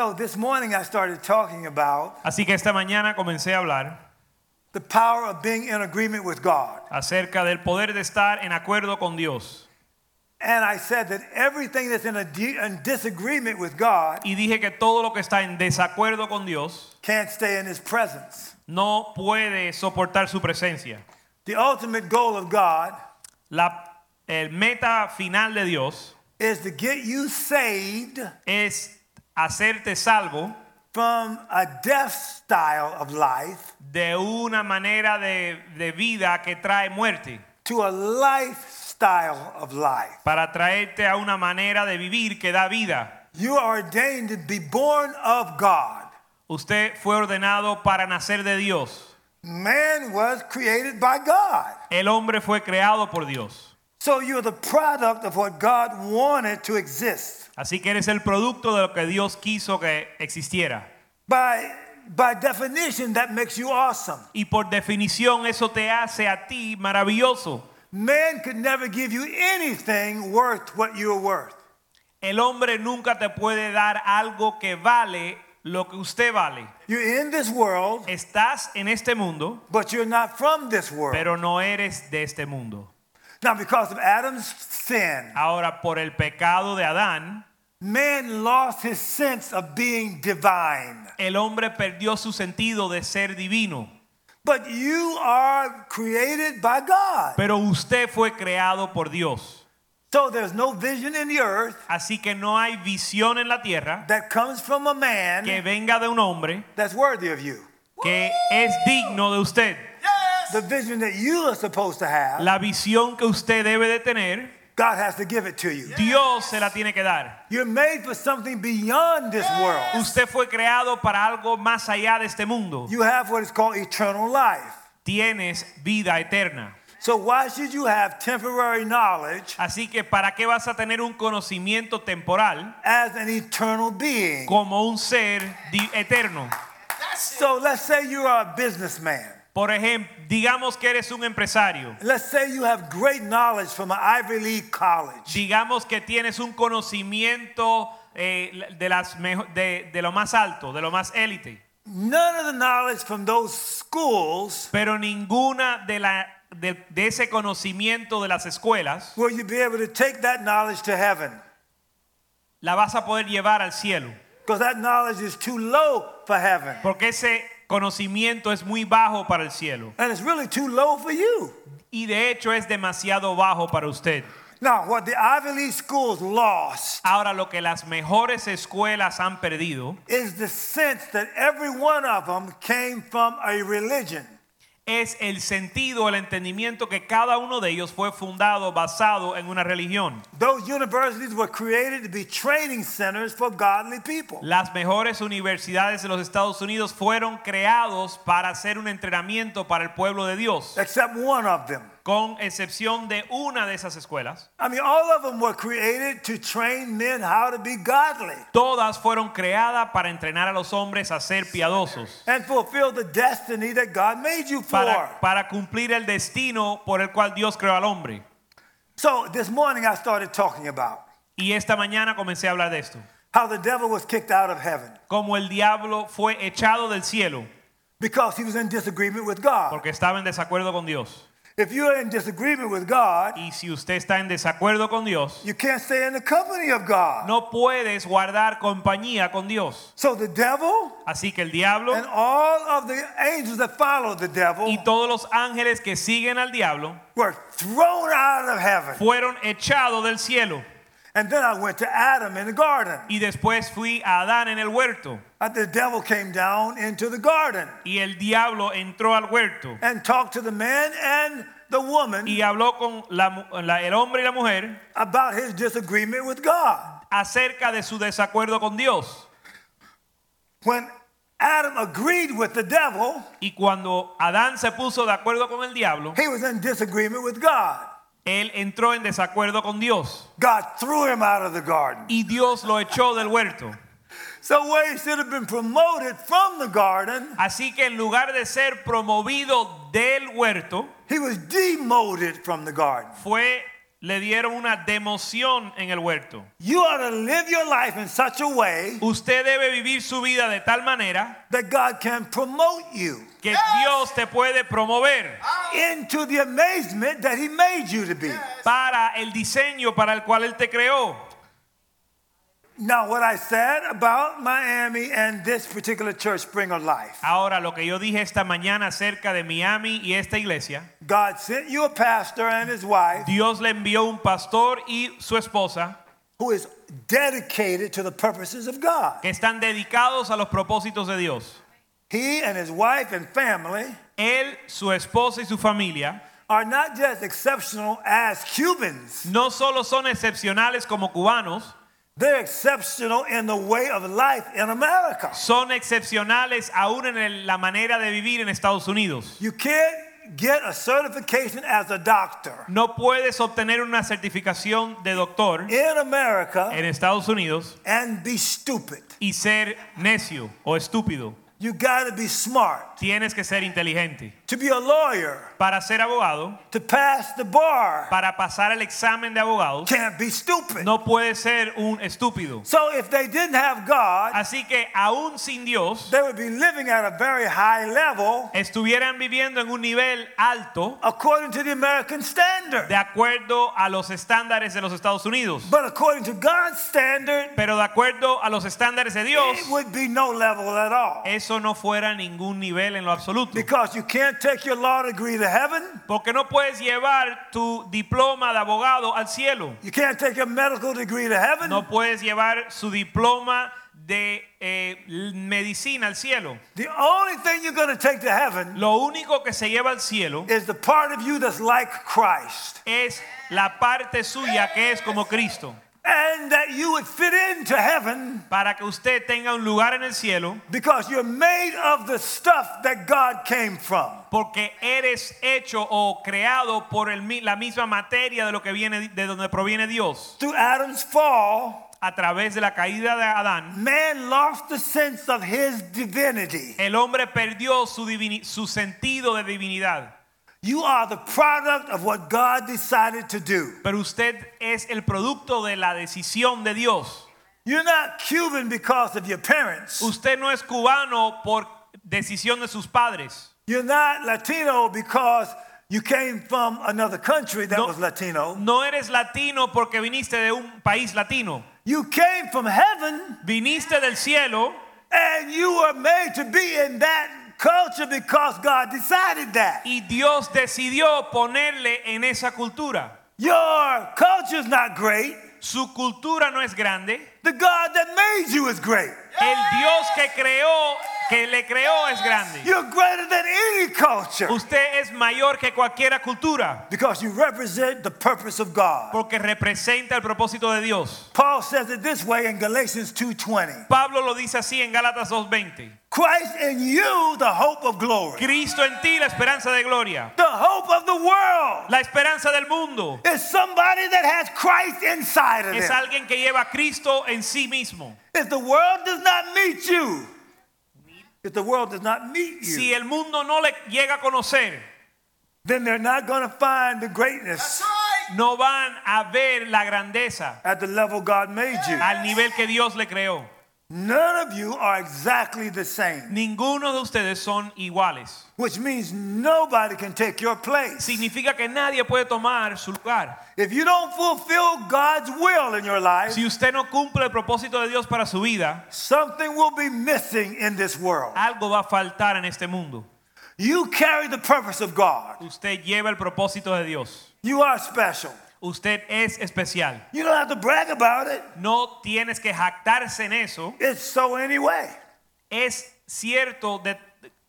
So this morning I started talking about Así que esta mañana comencé a hablar the power of being in agreement with God. acerca del poder de estar en acuerdo con Dios. And I said that everything that's in a di- in disagreement with God Y dije que todo lo que está en desacuerdo con Dios can't stay in his presence. no puede soportar su presencia. The ultimate goal of God La el meta final de Dios is to get you saved es hacerte salvo from a death style of life de una manera de, de vida que trae muerte to a lifestyle of life. para traerte a una manera de vivir que da vida. You are ordained to be born of God. Usted fue ordenado para nacer de Dios. Man was created by God. El hombre fue creado por Dios. So you're the product of what God wanted to exist. Así que eres el producto de lo que Dios quiso que existiera. By, by definition, that makes you awesome. Y por definición eso te hace a ti maravilloso. Man could never give you anything worth what you're worth. El hombre nunca te puede dar algo que vale lo que usted vale. You're in this world, Estás en este mundo, but you're not from this world. pero no eres de este mundo. now, because of Adam's sin, Ahora, por el pecado de Adán, man lost his sense of being divine. el hombre perdió su sentido de ser divino. But you are created by God. Pero usted fue creado por Dios. So there's no vision in the earth Así que no hay visión en la tierra that comes from a man que venga de un hombre that's worthy of you. que es digno de usted. Yes. The vision that you are supposed to have, La visión que usted debe de tener, God has to give it to you. Dios se la tiene que dar. You're made for something beyond this world. Usted fue creado para algo más allá de este mundo. You have what is called eternal life. Tienes vida eterna. So why should you have temporary knowledge Así que ¿para qué vas a tener un conocimiento temporal as an eternal being? como un ser eterno? So let's say you are a businessman. Por ejemplo, digamos que eres un empresario. Let's say you have great knowledge from an Ivy League college. Digamos que tienes un conocimiento eh, de, las mejo- de, de lo más alto, de lo más élite. None of the knowledge from those schools Pero ninguna de, la, de, de ese conocimiento de las escuelas will you be able to take that knowledge to heaven. la vas a poder llevar al cielo. Because that knowledge is too low for heaven. Porque ese conocimiento es muy bajo para el cielo. And it's really too low for you. Y de hecho es demasiado bajo para usted. Now, what the Ivy League schools lost Ahora lo que las mejores escuelas han perdido is the sense that every one of them came from a religion. Es el sentido, el entendimiento que cada uno de ellos fue fundado basado en una religión. Those universities were created to be training centers for godly people. Las mejores universidades de los Estados Unidos fueron creados para hacer un entrenamiento para el pueblo de Dios, Except one of them. Con excepción de una de esas escuelas. I mean, all of them were created to train men how to be godly Todas fueron creadas para entrenar a los hombres a ser piadosos, and fulfill the destiny that God made you for. para, para cumplir el destino por el cual Dios creó al hombre. So this morning I started talking about Y esta mañana comencé a hablar de esto. how the devil was kicked out of heaven Como el diablo fue echado del cielo because he was in disagreement with God. porque estaba en desacuerdo con Dios. If you're in disagreement with God, Y si usted está en desacuerdo con Dios, you can't stay in the company of God. no puedes guardar compañía con Dios. So the devil Así que el diablo and all of the angels that follow the devil y todos los ángeles que siguen al diablo were thrown out of heaven. fueron echados del cielo. And then I went to Adam in the garden. Y después fui a Adán en el huerto. And the devil came down into the garden Y el diablo entró al huerto and talked to the man and the woman y habló con la la- el hombre y la mujer about his disagreement with God. acerca de su desacuerdo con Dios. When Adam agreed with the devil, Y cuando Adán se puso de acuerdo con el diablo, he was in disagreement with God. Él entró en desacuerdo con Dios. God threw him out of the garden. Y Dios lo echó del huerto. So where he should have been promoted from the garden, Así que en lugar de ser promovido del huerto, he was demoted from the garden. fue le dieron una democión en el huerto. You ought to live your life in such a way Usted debe vivir su vida de tal manera that God can promote you que Dios te puede promover into the amazement that he made you to be. para el diseño para el cual él te creó. Now, what I said about Miami and this particular church, Spring of Life, Ahora lo que yo dije esta mañana acerca de Miami y esta iglesia, God sent you a pastor and his wife Dios le envió un pastor y su esposa who is dedicated to the purposes of God. que están dedicados a los propósitos de Dios. He and his wife and family Él, su esposa y su familia are not just exceptional as Cubans, no solo son excepcionales como cubanos, they're exceptional in the way of life in America. son excepcionales aún en el- la manera de vivir en Estados Unidos. You can't get a certification as a doctor No puedes obtener una certificación de doctor in America en Estados Unidos and be stupid. y ser necio o estúpido. You got to be smart. Tienes que ser inteligente. To be a lawyer, Para ser abogado, to pass the bar, para pasar el examen de abogados, can't be stupid. no puede ser un estúpido. So if they didn't have God, Así que aún sin Dios, they would be living at a very high level estuvieran viviendo en un nivel alto according to the American standard. de acuerdo a los estándares de los Estados Unidos. But according to God's standard, Pero de acuerdo a los estándares de Dios, it would be no level at all. eso no fuera ningún nivel en lo absoluto. Because you can't take your law degree to heaven, Porque no puedes llevar tu diploma de abogado al cielo. you can't take your medical degree to heaven, No puedes llevar su diploma de eh, medicina al cielo. the only thing you're going to take to heaven Lo único que se lleva al cielo is the part of you that's like Christ. es la parte suya que es como Cristo. And that you would fit into heaven Para que usted tenga un lugar en el cielo, because you're made of the stuff that God came from. porque eres hecho o creado por el la misma materia de lo que viene de donde proviene Dios. Through Adam's fall, A través de la caída de Adán, man lost the sense of his divinity. el hombre perdió su, su sentido de divinidad. You are the product of what God decided to do. Pero usted es el producto de la decisión de Dios. You're not Cuban because of your parents. Usted no es cubano por decisión de sus padres. You're not Latino because you came from another country that No. was Latino. No eres latino porque viniste de un país latino. You came from heaven Viniste del cielo and you were made to be in that culture because God decided that. y Dios decidió ponerle en esa cultura. Your culture is not great. Su cultura no es grande. The God that made you is great. El Dios que creó, que le creó es grande. You're greater than any culture Usted es mayor que cualquier cultura because you represent the purpose of God. porque representa el propósito de Dios. Paul says it this way in Galatians 2:20. Pablo lo dice así en Gálatas 2:20. Christ in you, the hope of glory. Cristo en ti, la esperanza de gloria. The hope of the world La esperanza del mundo is somebody that has Christ inside of es them. alguien que lleva a Cristo en sí mismo. If the world does not meet you, if the world does not meet you, Si el mundo no le llega a conocer, then they're not going to find the greatness no van a ver la grandeza at the level God made you. al nivel que Dios le creó. None of you are exactly the same, Ninguno de ustedes son iguales. which means nobody can take your place. Significa que nadie puede tomar su lugar. If you don't fulfill God's will in your life, Si usted no cumple el propósito de Dios para su vida, something will be missing in this world. algo va a faltar en este mundo. You carry the purpose of God. Usted lleva el propósito de Dios. You are special. Usted es especial. You don't have to brag about it. No tienes que jactarse en eso. It's so anyway. Es cierto, de,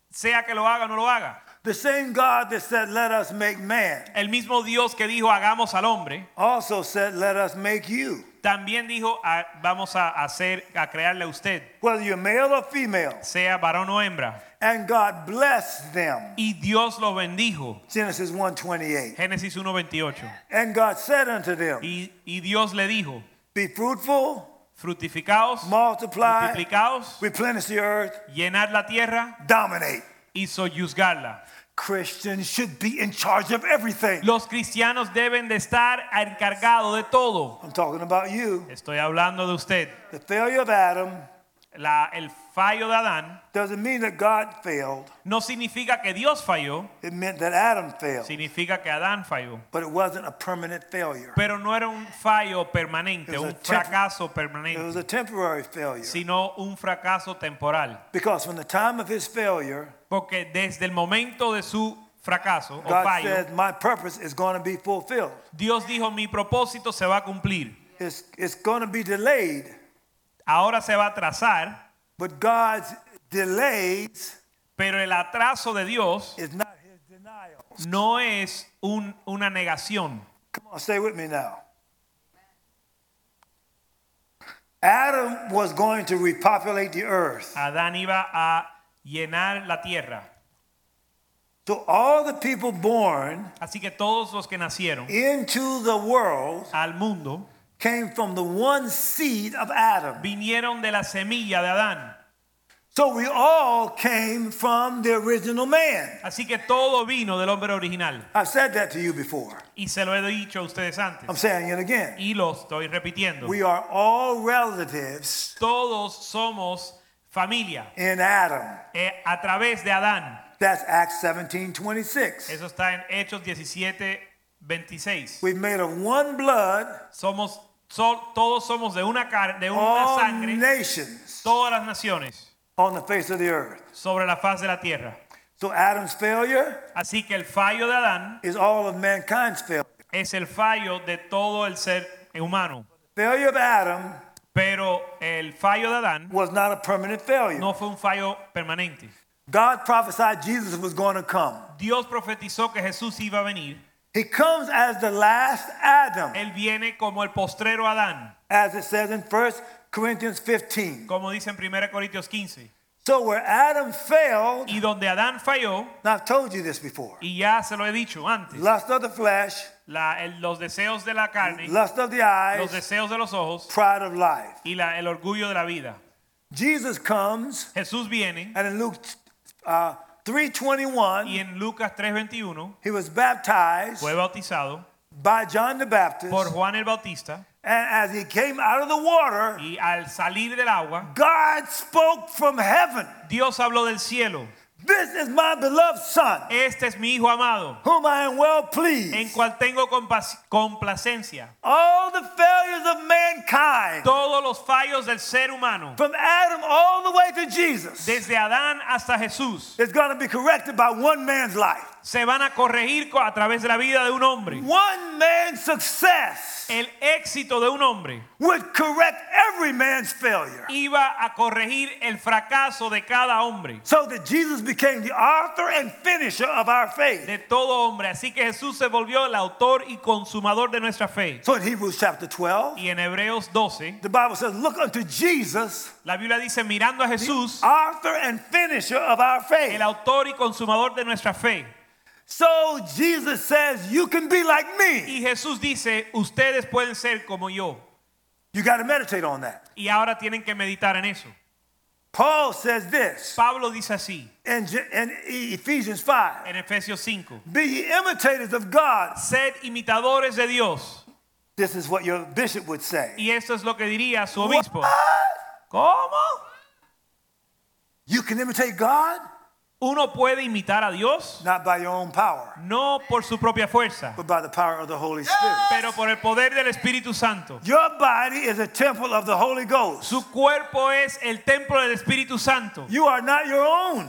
sea que lo haga o no lo haga. The same God that said, Let us make man, El mismo Dios que dijo hagamos al hombre, also said, Let us make you. También dijo, "Ah, vamos a hacer, a crearle a usted, whether you're male or female. sea varón o hembra. And God blessed them. Y Dios los bendijo. Genesis 1:28. Génesis 1.28. And God said unto them, Y, y Dios le dijo, Be fruitful, fructificaos, multiply, multiplicaos, replenish the earth, llenad la tierra dominate. y soyuzgarla. Christians should be in charge of everything. Los cristianos deben de estar encargados de todo. I'm talking about you. Estoy hablando de usted. The failure of Adam La- el fallo de Adán doesn't mean that God failed. no significa que Dios falló, It meant that Adam failed. significa que Adán falló. But it wasn't a permanent failure. Pero no era un fallo permanente, It was un fracaso It was permanente, a temporary failure. sino un fracaso temporal. Because from the time of his failure, Porque desde el momento de su fracaso o God fallo, said, My purpose is going to be fulfilled. Dios dijo, mi propósito se va a cumplir. It's, it's going to be delayed, Ahora se va a atrasar, but God's delays pero el atraso de Dios is not his denial. no es un- una negación. Come on, stay with me now. Adam was going to repopulate the earth. Adán iba a llenar la tierra. So all the people born Así que todos los que nacieron into the world al mundo came from the one seed of Adam. vinieron de la semilla de Adán. So we all came from the original man. Así que todo vino del hombre original. I've said that to you before. Y se lo he dicho a ustedes antes. I'm saying it again. Y lo estoy repitiendo. We are all relatives Todos somos familia in Adam. eh, a través de Adán. That's Acts 17 26. Eso está en Hechos 17, 26. We've made of one blood, Somos, so- todos somos de una, car- de una all sangre, nations todas las naciones on the face of the earth. sobre la faz de la tierra. So Adam's failure Así que el fallo de Adán is all of mankind's failure. es el fallo de todo el ser humano. Failure of Adam Pero el fallo de Adán was not a permanent failure. no fue un fallo permanente. God prophesied Jesus was going to come. Dios profetizó que Jesús iba a venir. He comes as the last Adam, Él viene como el postrero Adán, as it says in 1 Corinthians 15. como dice en 1 Corintios 15. So where Adam failed, Y donde Adán falló, and I've told you this before, y ya se lo he dicho antes, lust of the flesh, la- el- los deseos de la carne, lust of the eyes, los deseos de los ojos pride of life. y la- el orgullo de la vida. Jesus comes, Jesús viene and in Luke uh, 3:21, y en Lucas 3:21 he was baptized fue bautizado by John the Baptist, por Juan el Bautista and as he came out of the water, y al salir del agua, God spoke from heaven. Dios habló del cielo. This is my beloved son, Este es mi hijo amado, whom I am well en pleased. cual tengo complacencia. All the failures of mankind, Todos los fallos del ser humano, from Adam all the way to Jesus, desde Adán hasta Jesús, is going to be corrected by one man's life. Se van a corregir co- a través de la vida de un hombre. One man's success El éxito de un hombre would correct every man's failure. iba a corregir el fracaso de cada hombre, So that Jesus became the author and finisher of our faith. de todo hombre. Así que Jesús se volvió el autor y consumador de nuestra fe. So in Hebrews chapter 12, Y en Hebreos 12, the Bible says, Look unto Jesus, la Biblia dice, mirando a Jesús, author and finisher of our faith. el autor y consumador de nuestra fe. So Jesus says, You can be like me. Y Jesús dice, ustedes pueden ser como yo. You got to meditate on that. Y ahora tienen que meditar en eso. Paul says this Pablo dice así in, in Ephesians 5 en Efesios 5. Be ye imitators of God. Sed imitadores de Dios. This is what your bishop would say. Y esto es lo que diría su obispo. What? ¿Cómo? You can imitate God? Uno puede imitar a Dios Not by your own power, no por su propia fuerza, but by the power of the Holy Spirit. pero por el poder del Espíritu Santo. Your body is a temple of the Holy Ghost. Su cuerpo es el templo del Espíritu Santo. You are not your own.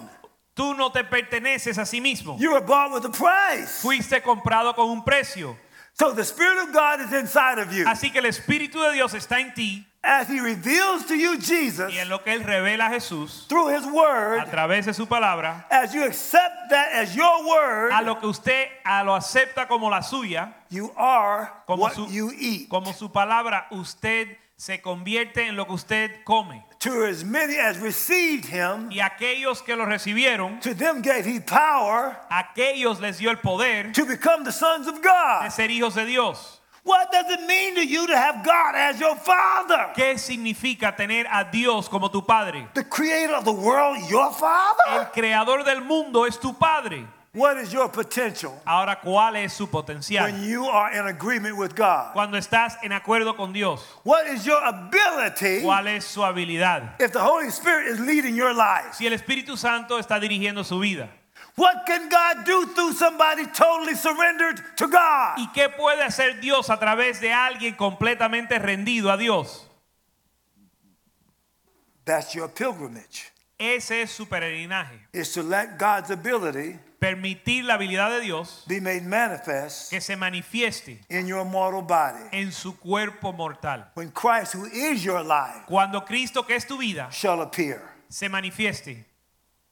Tú no te perteneces a sí mismo. You were bought with a price. Fuiste comprado con un precio. So the Spirit of God is inside of you. Así que el Espíritu de Dios está en ti as he reveals to you Jesus y en lo que él revela a Jesús through his a word, través de su palabra, as you accept that as your word, a lo que usted a lo acepta como la suya, you are como what su, you eat. como su palabra, usted se convierte en lo que usted come. To as many as received him, Y aquellos que lo recibieron, to them gave he power aquellos les dio el poder to become the sons of de God. ser hijos de Dios. What does it mean to you to have God as your father? ¿Qué significa tener a Dios como tu padre? The creator of the world, your father? El creador del mundo es tu padre. What is your potential Ahora, ¿cuál es su potencial? when you are in agreement with God? Cuando estás en acuerdo con Dios, What is your ability ¿cuál es su habilidad? if the Holy Spirit is leading your life? Si el Espíritu Santo está dirigiendo su vida. What can God do through somebody totally surrendered to God? ¿Y qué puede hacer Dios a través de alguien completamente rendido a Dios? That's your pilgrimage. Ese es su peregrinaje. Is to let God's ability Permitir la habilidad de Dios be made manifest que se manifieste in your mortal body. en su cuerpo mortal. When Christ, who is your life, Cuando Cristo, que es tu vida, shall appear. se manifieste.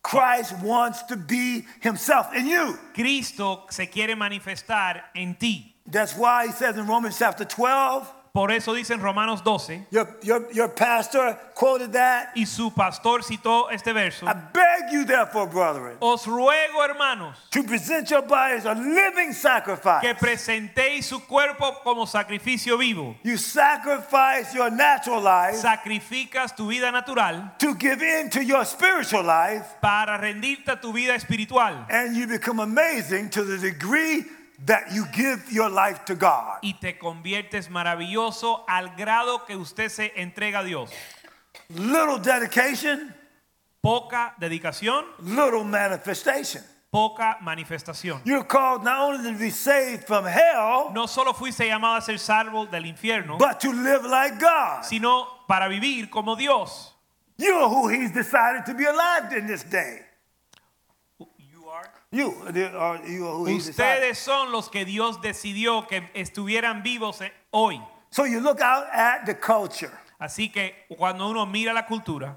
Christ wants to be himself in you. Cristo se quiere manifestar en ti. That's why he says in Romans chapter 12, Por eso dice en Romanos 12, your, your, your pastor quoted that. y su pastor citó este verso, I beg you, therefore, brethren, os ruego, hermanos, to present your bodies a living sacrifice. que presentéis su cuerpo como sacrificio vivo. You sacrifice your natural life Sacrificas tu vida natural to give in to your spiritual life, para rendirte a tu vida espiritual and you become amazing to the degree that you give your life to God. y te conviertes maravilloso al grado que usted se entrega a Dios. Little dedication, Poca dedicación, little manifestation. poca manifestación. You're called not only to be saved from hell, No solo fuiste llamado a ser salvo del infierno, but to live like God. sino para vivir como Dios. You're who He's decided to be alive in this day. You, are you are who. Ustedes son los que Dios decidió que estuvieran vivos eh, hoy. So you look out at the culture Así que cuando uno mira la cultura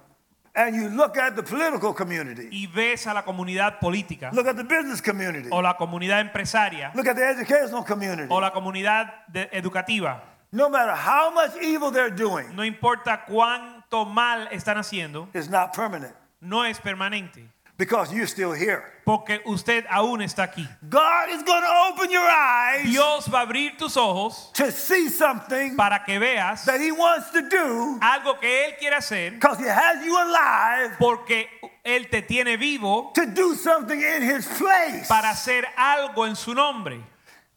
and you look at the political community, y ves a la comunidad política look at the business community, o la comunidad empresaria look at the educational community. o la comunidad de- educativa, No matter how much evil they're doing, no importa cuánto mal están haciendo, it's not permanent no es permanente, because you're still here. porque usted aún está aquí. God is going to open your eyes Dios va a abrir tus ojos to see something para que veas that He wants to do algo que Él quiere hacer, because He has you alive porque Él te tiene vivo to do something in His place. para hacer algo en su nombre.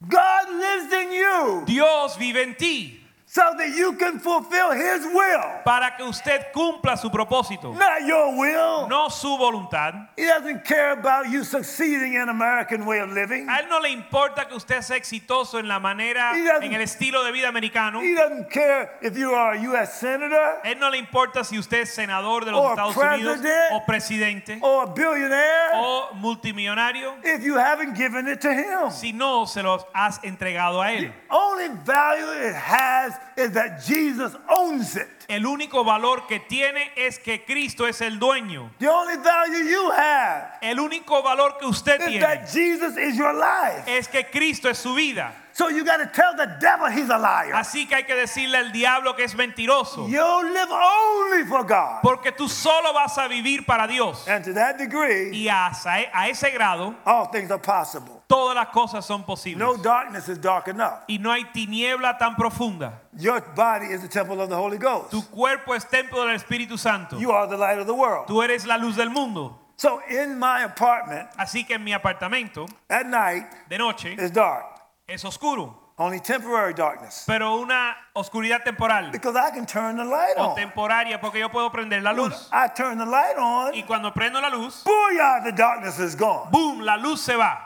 God lives in you Dios vive en ti so that you can fulfill His will, para que usted cumpla su propósito, not your will. no su voluntad. He doesn't care about you succeeding in American way of living. A él no le importa que usted sea exitoso en la manera, He doesn't- en el estilo de vida americano. He doesn't care if you are a U.S. senator él no le importa si usted es senador de los Or Estados Unidos president. o presidente or billionaire o multimillonario if you haven't given it to Him. si no se los has entregado a él. Only value it has is that Jesus owns it. El único valor que tiene es que Cristo es el dueño. The only value you have El único valor que usted is tiene that Jesus is your life. es que Cristo es su vida. So you got to tell the devil he's a liar. Así que hay que decirle al diablo que es mentiroso. You live only for God. Porque tú solo vas a vivir para Dios. And to that degree, Y e- a ese grado, all things are possible. todas las cosas son posibles. No darkness is dark enough. Y no hay tiniebla tan profunda. Your body is the temple of the Holy Ghost. Tu cuerpo es templo del Espíritu Santo. You are the light of the world. Tú eres la luz del mundo. So in my apartment Así que en mi apartamento at night de noche it's dark. Es oscuro, Only temporary darkness. pero una oscuridad temporal Because I can turn the light o on. temporaria porque yo puedo prender la When luz. I turn the light on, Y cuando prendo la luz, booyah, the darkness is gone. boom, la luz se va.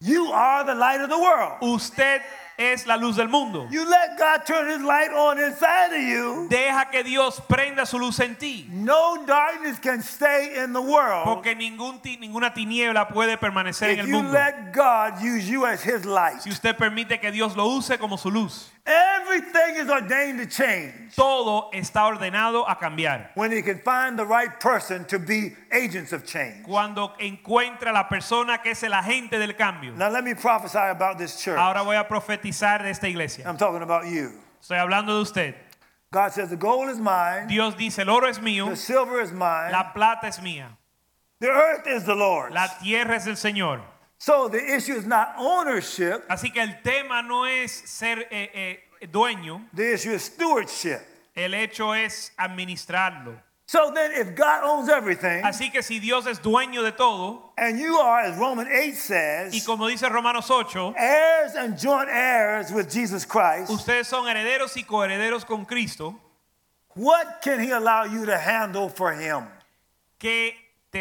You are the light of the world. Usted es la luz del mundo. You let God turn his light on inside of you. Deja que Dios prenda su luz en ti. No darkness can stay in the world Porque ningún ti- ninguna tiniebla puede permanecer en if el you mundo. let God use you as his light. Si usted permite que Dios lo use como su luz. Everything is ordained to change Todo está ordenado a cambiar. when he can find the right person to be agents of change. Cuando encuentra la persona que es el agente del cambio. Now, let me prophesy about this church. Ahora voy a profetizar de esta iglesia. I'm talking about you. Estoy hablando de usted. God says, The gold is mine, Dios dice, el oro es mío, the silver is mine, la plata es mía, the earth is the Lord's. la tierra es del Señor. So the issue is not ownership, Así que el tema no es ser eh, eh, dueño, the issue is stewardship. el hecho es administrarlo. So then, if God owns everything, Así que si Dios es dueño de todo, and you are, as Romans 8 says, y como dice Romanos 8, heirs and joint heirs with Jesus Christ, ustedes son herederos y coherederos con Cristo, what can He allow you to handle for Him? ¿qué,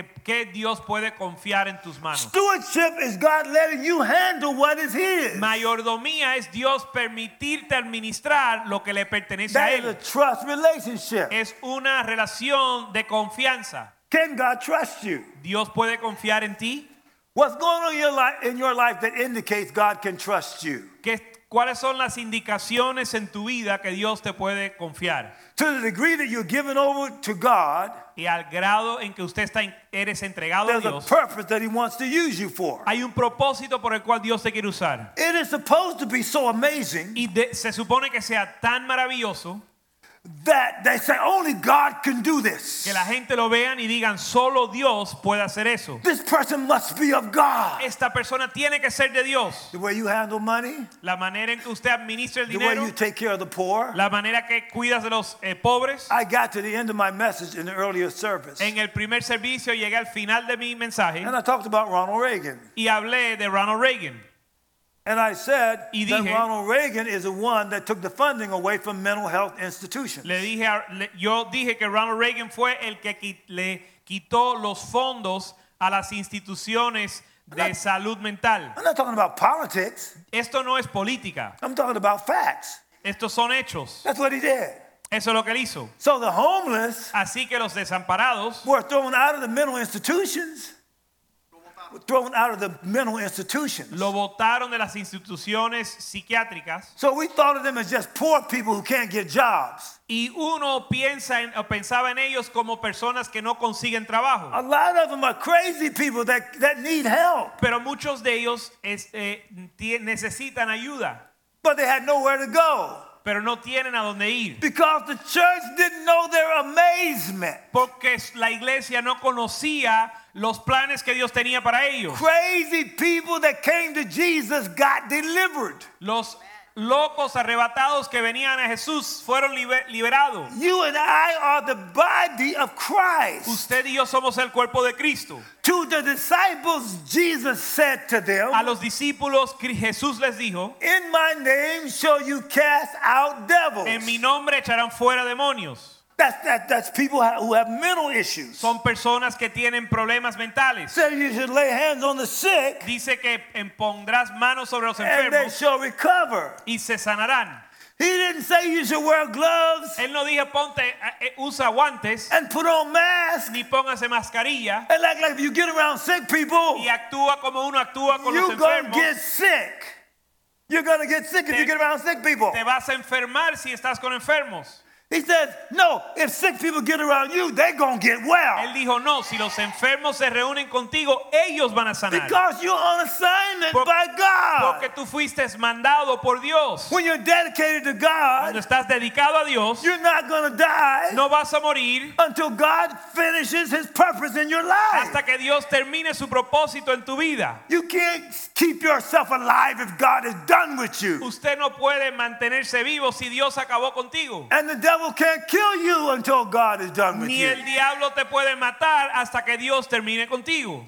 te- qué Dios puede confiar en tus manos? Stewardship is God letting you handle what is His. Mayordomía es Dios permitirte administrar lo que le pertenece a él. That is a trust relationship. Es una relación de confianza. Can God trust you? Dios puede confiar en ti. What's going on in your life, in your life that indicates God can trust you? ¿Qué- ¿Cuáles son las indicaciones en tu vida que Dios te puede confiar? To the degree that you're given over to God, Y al grado en que usted está en- eres entregado a there's a Dios, purpose that He wants to use you for. hay un propósito por el cual Dios te quiere usar. It is supposed to be so amazing Y de- se supone que sea tan maravilloso that they say only God can do this. que la gente lo vean y digan, solo Dios puede hacer eso. This person must be of God. Esta persona tiene que ser de Dios. The way you handle money, La manera en que usted administra el dinero, the way you take care of the poor. la manera que cuidas de los eh, pobres. I got to the end of my message in the earlier service, En el primer servicio llegué al final de mi mensaje and I talked about Ronald Reagan. y hablé de Ronald Reagan. And I said Y that Ronald Reagan is the one that took the funding away from mental health institutions. Le dije, a- le- yo dije que Ronald Reagan fue el que qui- le quitó los fondos a las instituciones de salud mental. I'm not talking about politics. Esto no es política, I'm talking about facts. estos son hechos. That's what he did. Eso es lo que él hizo. So the homeless Así que los desamparados were thrown out of the mental institutions. Thrown out of the mental institutions. lo votaron de las instituciones psiquiátricas So we thought of them as just poor people who can't get jobs. y uno piensa en, o pensaba en ellos como personas que no consiguen trabajo. A lot of them are crazy people that, that need help, Pero muchos de ellos es- eh, necesitan ayuda, but they had nowhere to go pero no tienen a dónde ir. because the church didn't know their amazement. Porque la iglesia no conocía los planes que Dios tenía para ellos. Crazy people that came to Jesus got delivered. Los locos arrebatados que venían a Jesús fueron liber- liberados. You and I are the body of Christ. Usted y yo somos el cuerpo de Cristo. To the disciples, Jesus said to them, A los discípulos Jesús les dijo, In my name shall you cast out devils. en mi nombre echarán fuera demonios. That's, that, that's people who have mental issues. Son personas que tienen problemas mentales. Said you should lay hands on the sick Dice que pondrás manos sobre los enfermos. and they shall recover. y se sanarán. He didn't say you should wear gloves Él no dijo ponte, eh, eh, usa guantes, and put on masks ni póngase mascarilla and act like you get around sick people, y actúa como uno actúa con los enfermos. you're going to get sick. You're to get sick if you get around sick people. Te vas a enfermar si estás con enfermos. He says, no, if sick people get around you, they're going to get well. Él dijo, no, si los enfermos se reúnen contigo, ellos van a sanar. Because you're on assignment Por- by God. Porque tú fuiste mandado por Dios. When you're dedicated to God, Cuando estás dedicado a Dios, you're not going to die no vas a morir until God finishes his purpose in your life. hasta que Dios termine su propósito en tu vida. You can't keep yourself alive if God is done with you. Usted no puede mantenerse vivo si Dios acabó contigo. And the devil can't kill you until God is done with Ni you. el diablo te puede matar hasta que Dios termine contigo.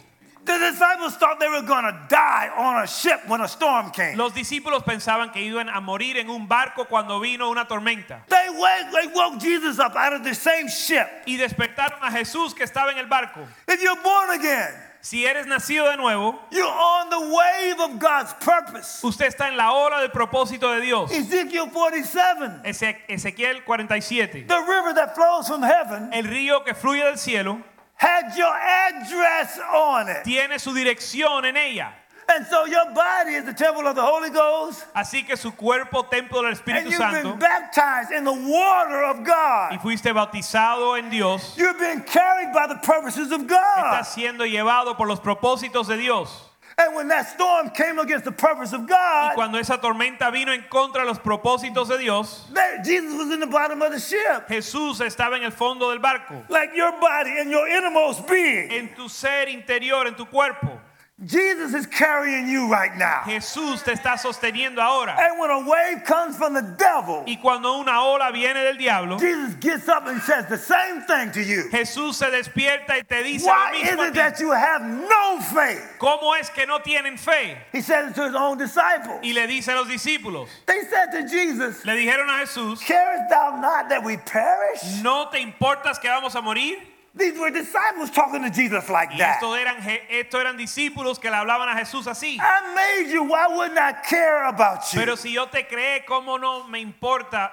The disciples thought they were going to die on a ship when a storm came. Los discípulos pensaban que iban a morir en un barco cuando vino una tormenta. They, wake, they woke Jesus up out of the same ship. Y despertaron a Jesús que estaba en el barco. If you're born again, Si eres nacido de nuevo, you're on the wave of God's purpose. usted está en la ola del propósito de Dios. Ezekiel 47, Ese- Ezequiel 47. the river that flows from heaven, El río que fluye del cielo had your address on it. tiene su dirección en ella. And so your body is the temple of the Holy Ghost. Así que su cuerpo, templo del Espíritu And you've Santo, been baptized in the water of God. y fuiste bautizado en Dios, You've been carried by the purposes of God. siendo llevado por los propósitos de Dios. And when that storm came against the purpose of God, Y cuando esa tormenta vino en contra de los propósitos de Dios, there, Jesus was in the bottom of the ship. Jesús estaba en el fondo del barco, Like your body and your innermost being. en tu ser interior, en tu cuerpo. Jesus is carrying you right now. Jesús te está sosteniendo ahora. And when a wave comes from the devil, Y cuando una ola viene del diablo, Jesus gets up and says the same thing to you. Jesús se despierta y te dice Why lo is mismo a it ti. that you have no faith? ¿Cómo es que no tienen fe? He said it to his own disciples. Y le dice a los discípulos, They said to Jesus, le dijeron a Jesús, Carest thou not that we perish? ¿no te importas que vamos a morir? These were disciples talking to Jesus like Y that. estos eran, estos eran discípulos que le hablaban a Jesús así. I made you. Why wouldn't I care about you? Pero si yo te creé, ¿cómo no me importa?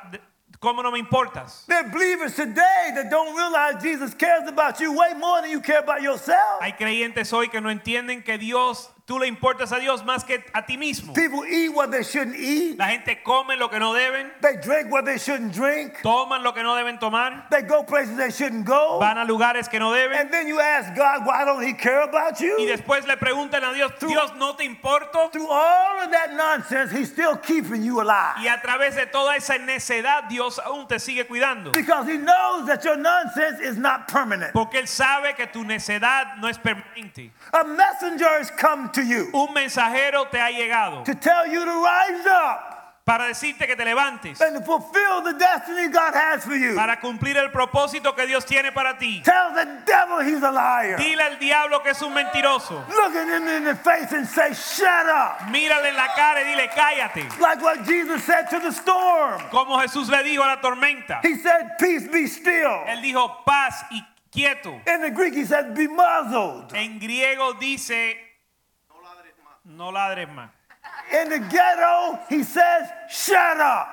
¿Cómo no me importas? There are believers today that don't realize Jesus cares about you way more than you care about yourself. Hay creyentes hoy que no entienden que Dios, tú le importas a Dios más que a ti mismo. People eat what they shouldn't eat. La gente come lo que no deben, They drink what they shouldn't drink. toman lo que no deben tomar, They go places they shouldn't go. van a lugares que no deben And then you ask God, why don't He care about you? y después le preguntan a Dios, Dios, ¿no te importo? Through all of that nonsense, He's still keeping you alive. Y a través de toda esa necedad, Dios aún te sigue cuidando. Because He knows that your nonsense is not permanent. Porque Él sabe que tu necedad no es permanente. A messenger has come to you Un mensajero te ha llegado to tell you to rise up para decirte que te levantes, and to fulfill the destiny God has for you. para cumplir el propósito que Dios tiene para ti. Tell the devil he's a liar. Dile al diablo que es un mentiroso. Look at him in the face and say, Shut up. Mírale en la cara y dile, cállate. Like what Jesus said to the storm. Como Jesús le dijo a la tormenta. He said, Peace be still. Él dijo paz y quieto. In the Greek, he said, Be muzzled. En griego dice, no ladres más. In the ghetto, he says, Shut up.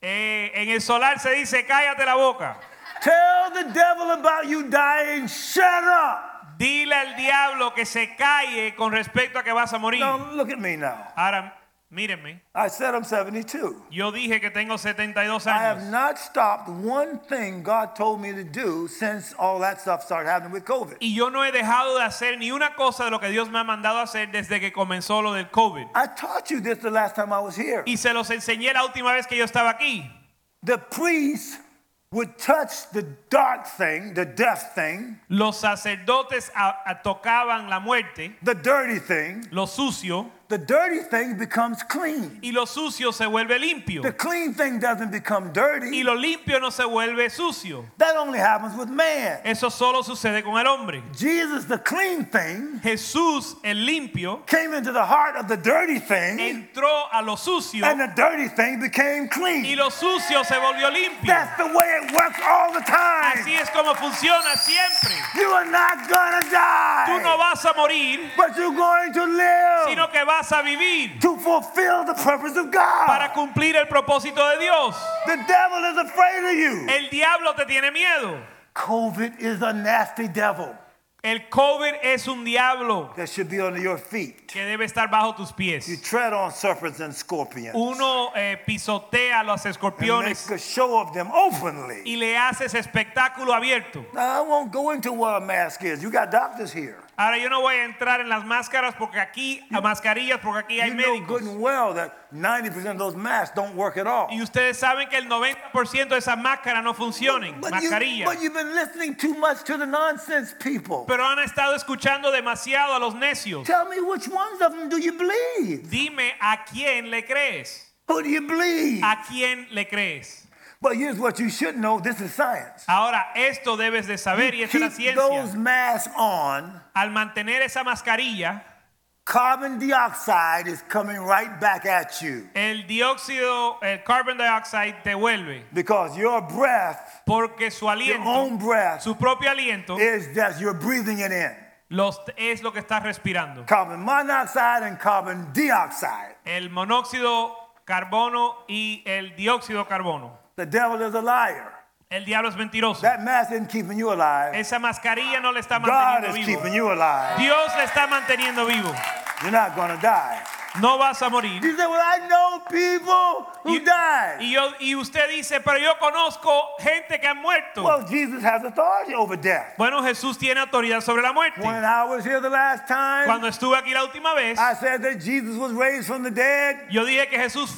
Eh, en el solar se dice, cállate la boca. Tell the devil about you dying. Shut up. Dile al diablo que se calle con respecto a que vas a morir. Now, look at me now. Ahora, mírenme. I said I'm 72. Yo dije que tengo 72 años. I have not stopped one thing God told me to do since all that stuff started happening with COVID. Y yo no he dejado de hacer ni una cosa de lo que Dios me ha mandado hacer desde que comenzó lo del COVID. I taught you this the last time I was here. Y se los enseñé la última vez que yo estaba aquí. The priest would touch the dark thing, the death thing, Los sacerdotes a- a- tocaban la muerte, the dirty thing. lo sucio, The dirty thing becomes clean. y lo sucio se vuelve limpio. The clean thing doesn't become Y dirty. lo limpio no se vuelve sucio. That only happens with man. Eso solo sucede con el hombre. Jesus, the clean thing, Jesús, el limpio, came into the heart of the dirty thing, entró a lo sucio and the dirty thing became y clean. lo sucio se volvió limpio. That's the way it works all the Así time. es como funciona siempre. You are not gonna Tú no die, vas a morir, but you're going to live sino que vas a vivir to fulfill the purpose of para God. cumplir el propósito de Dios. The devil is afraid of you. El diablo te tiene miedo. COVID is a nasty devil El COVID es un diablo that should be under your feet. que debe estar bajo tus You pies. tread on serpents and scorpions Uno eh, pisotea a los and escorpiones make a show of them openly. y le haces espectáculo abierto. Now, I won't go into what a mask is. You got doctors here. Ahora yo no voy a entrar en las máscaras porque aquí, a mascarillas porque aquí hay You know médicos. good and well that 90% of those masks don't work at all. Y ustedes saben que el 90% de esas máscaras no funcionan, But, you, mascarillas. but you've been listening too much to the nonsense people. Pero han estado escuchando demasiado a los necios. Tell me which ones of them do you believe? Dime a quién le crees. Who do you believe? ¿A quién le crees? But here's what you should know this is science. Ahora, esto debes de saber y es la Keep those ciencia. masks on, Al mantener esa mascarilla, carbon dioxide is coming right back at you el dióxido, el carbon dioxide te vuelve. because your breath, Porque su your aliento, own breath, su propio aliento, is that you're breathing it in. los, es lo que estás respirando. Carbon monoxide and carbon dioxide. El monóxido carbono y el dióxido carbono. The devil is a liar. El diablo es mentiroso. That mask isn't keeping you alive. Esa mascarilla no le está manteniendo God is vivo. keeping you alive. Dios le está manteniendo vivo. You're not to die. No vas a morir. You say, well, I know people who Y, died. y yo, y usted dice, pero yo conozco gente que ha muerto. Well, Jesus has authority over death. bueno, Jesús tiene autoridad sobre la muerte. When I was here the last time, Cuando estuve aquí la última vez, I said that Jesus was raised from the dead, yo dije que Jesús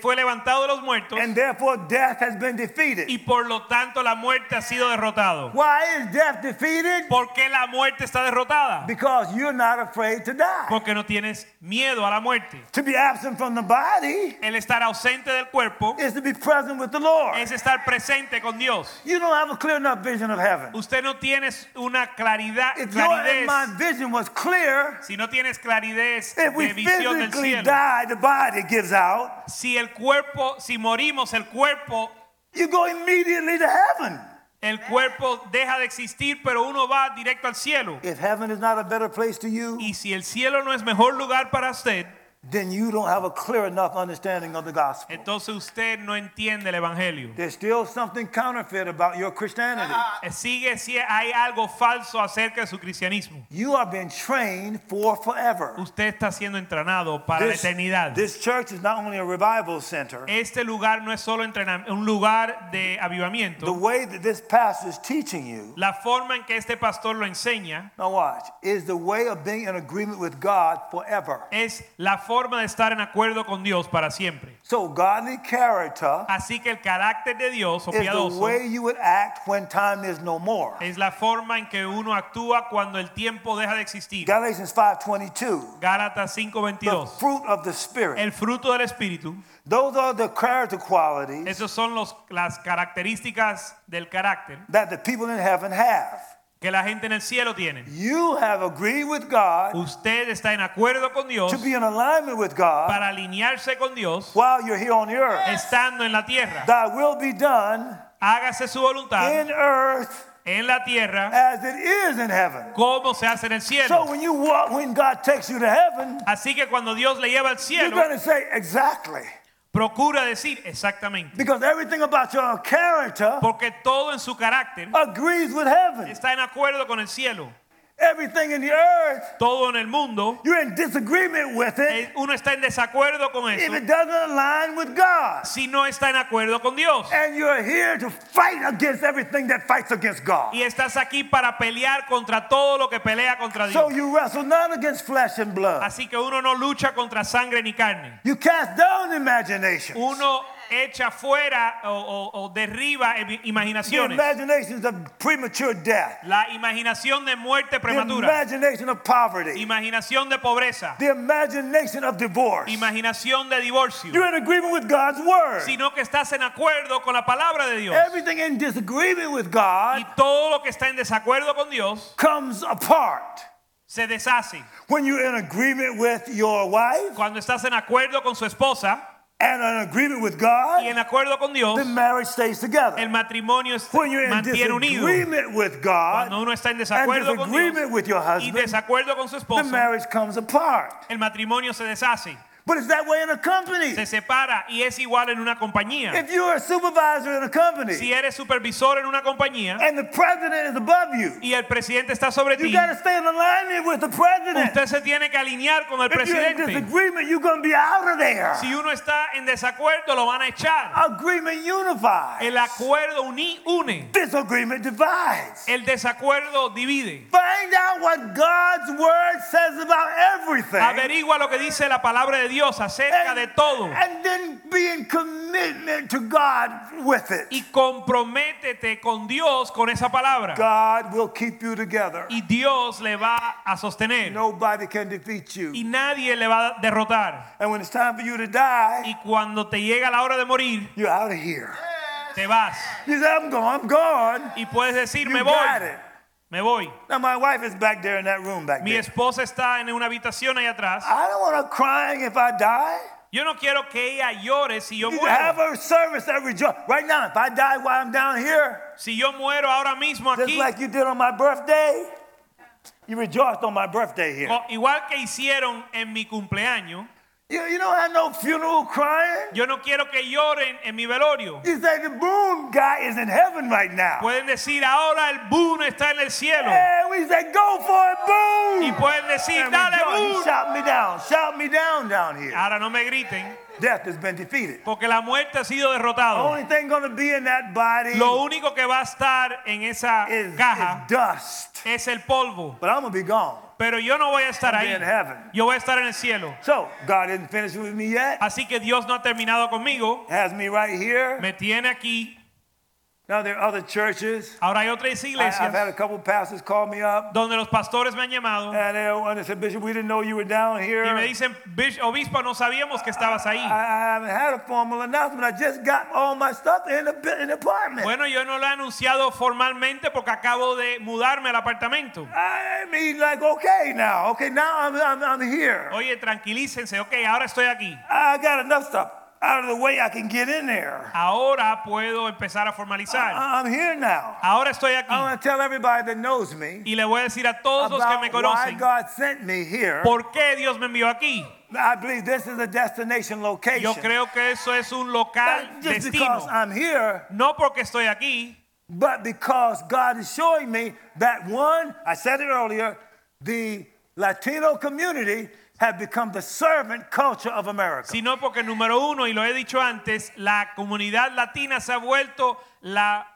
fue levantado de los muertos and therefore death has been defeated. y por lo tanto la muerte ha sido derrotado. Why is death defeated? ¿Por qué la muerte está derrotada? Because you're not afraid to die. Porque no tienes miedo a la muerte. To be absent from the body El estar ausente del cuerpo is to be present with the Lord. es estar presente con Dios. You don't have a clear enough vision of heaven. Usted no tiene una claridad, If your and my claridad, vision was clear, si no tienes claridad if we de visión del cielo, die, the body gives out. si el cuerpo, si morimos, el cuerpo, You go immediately to heaven. el cuerpo deja de existir, pero uno va directo al cielo. If heaven is not a better place to you, Y si el cielo no es mejor lugar para usted, then you don't have a clear enough understanding of the gospel. entonces usted no entiende el evangelio. There's still something counterfeit about your Christianity. Eh, Sigue si hay algo falso acerca de su cristianismo. You have been trained for forever. Usted está siendo entrenado para la eternidad. this church is not only a revival center. Este lugar no es solo un lugar de avivamiento. The way that this pastor is teaching you, La forma en que este pastor lo enseña now watch, is the way of being in agreement with God forever. es la forma de estar en acuerdo con Dios para siempre. So godly character Así que el carácter de Dios o piadoso way you would act when time is no more. es la forma en que uno actúa cuando el tiempo deja de existir. Galatians 5:22. Gálatas The 5:22. fruit of the spirit. El fruto del espíritu, Those are the character qualities esos son los, las características del carácter that the people in heaven have. Que la gente en el cielo tiene. You have agreed with God Usted está en acuerdo con Dios to be in alignment with God para alinearse con Dios while you're here on the earth. estando en la tierra. That will be done Hágase su voluntad in earth en la tierra as it is in heaven. como se hace en el cielo. So when you walk, when God takes you to heaven, Así que cuando Dios le lleva al cielo, you're going to say exactly. Procura decir exactamente. Because everything about your character Porque todo en su carácter agrees with heaven. está en acuerdo con el cielo. Everything in the earth, Todo en el mundo, you're in disagreement with it eh, uno está en desacuerdo con eso. if it doesn't align with God. si no está en acuerdo con Dios. And you're here to fight against everything that fights against God. Y estás aquí para pelear contra todo lo que pelea contra Dios. So you wrestle not against flesh and blood. Así que uno no lucha contra sangre ni carne. You cast down imaginations. Uno echa fuera o, o- o derriba im- The imaginaciones. imaginations of premature death. La imaginación de muerte The prematura. imagination of poverty. Imaginación de pobreza. The imagination of divorce. Imaginación de divorcio. You're in agreement with God's word. Sino que estás en acuerdo con la palabra de Dios. Everything in disagreement with God Y todo lo que está en desacuerdo con Dios comes apart. se deshace. When you're in agreement with your wife Cuando estás en acuerdo con su esposa and in agreement with y God, en acuerdo con Dios, the marriage stays together. el matrimonio When you're in disagreement with God Cuando uno está en and desacuerdo con Dios disagreement with your y husband, desacuerdo con su the marriage comes apart. el matrimonio se deshace, But it's that way in a company. se separa y es igual en una compañía. If you're a supervisor in a company Si eres supervisor en una compañía and the president is above you, y el presidente está sobre you ti, got to stay in alignment with the president. usted se tiene que alinear con el If you're in presidente. disagreement, you're going to be out of there. Si uno está en desacuerdo, lo van a echar. Agreement unifies. El acuerdo uni- une, Disagreement divides. el desacuerdo divide. Find out what God's word says about everything. Averigua lo que dice la palabra de Dios acerca de todo and then be in commitment to God with it. y comprométete con Dios con esa palabra. God will keep you together. Y Dios le va a sostener Nobody can defeat you. y nadie le va a derrotar. And when it's time for you to die, Y cuando te llega la hora de morir, you're out of here. te vas You say, I'm gone, I'm gone. y puedes decir, You me got voy, it. Me voy. Now my wife is back there in that room back Mi there. esposa está en una habitación ahí atrás. I don't want her crying if I die. Yo no quiero que ella llore si yo You have muero. her service that rejoice. Right now, if I die while I'm down here, Si yo muero ahora mismo just aquí, like you did on my birthday, you rejoiced on my birthday here. igual que hicieron en mi cumpleaños, You, you don't have no funeral crying. Yo no quiero que lloren en mi velorio. You say the Boone guy is in heaven right now. Pueden decir, ahora el Boone está en el cielo. And we say, go for it, Boone. Y pueden decir, dale Boone. Shout me down. Shout me down down here. Ahora no me griten, Death has been defeated. porque la muerte ha sido The derrotado. only thing going to be in that body Lo único que va a estar en esa is, caja is dust. es el polvo. But I'm going to be gone. Pero yo no voy a estar ahí. Yo voy a estar en el cielo. So, God isn't finished with me yet. Así que Dios no ha terminado conmigo. Has me right here. Me tiene aquí. Now, there are other churches. Ahora hay otras I, I've had iglesias a couple pastors call me up. donde los pastores me han llamado And they, and they said, Bishop, we didn't know you were down here. y me dicen, "Bish- obispo, no sabíamos que estabas ahí. I, I haven't had a formal announcement. I just got all my stuff in the, bu- in the apartment. Bueno, yo no lo he anunciado formalmente porque acabo de mudarme al apartamento. I mean, like, okay, now, okay, now I'm, I'm, I'm here. Oye, tranquilícense. Ok, ahora estoy aquí. I got enough stuff out of the way. I can get in there. Ahora puedo empezar a formalizar. I- I'm here now. Ahora estoy aquí. I aquí. want to tell everybody that knows me Y le voy a decir a todos los que me why God sent me here. por qué Dios me envió aquí. I believe this is a destination location. Yo creo que eso es un local Not just because. I'm here, No porque estoy aquí, but because God is showing me that one, I said it earlier, the Latino community have become the servant culture of America. sino porque número uno, y lo he dicho antes, la comunidad latina se ha vuelto la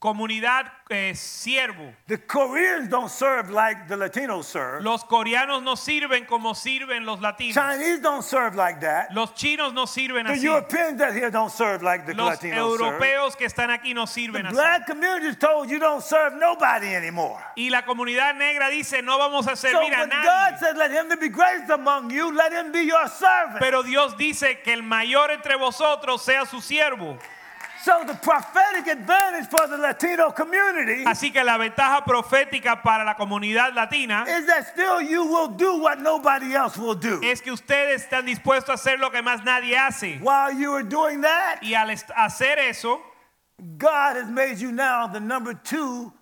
comunidad eh, siervo. The Koreans don't serve like the Latinos serve. Los coreanos no sirven como sirven los latinos. Chinese don't serve like that. Los chinos no sirven The así. Europeans that here don't serve like the Los Latinos serve. europeos que están aquí no The sirven así. black community is told you don't serve nobody anymore. Y la comunidad negra dice, no vamos a So servir a when God nadie. says, let him that be greatest among you, let him be your servant. Pero Dios dice que el mayor entre vosotros sea su siervo. So the prophetic advantage for the Latino community Así que la ventaja profética para la comunidad latina is that still you will do what nobody else will do. es que ustedes están dispuestos a hacer lo que más nadie hace. While you are doing that, Y al est- hacer eso, God has made you now the number two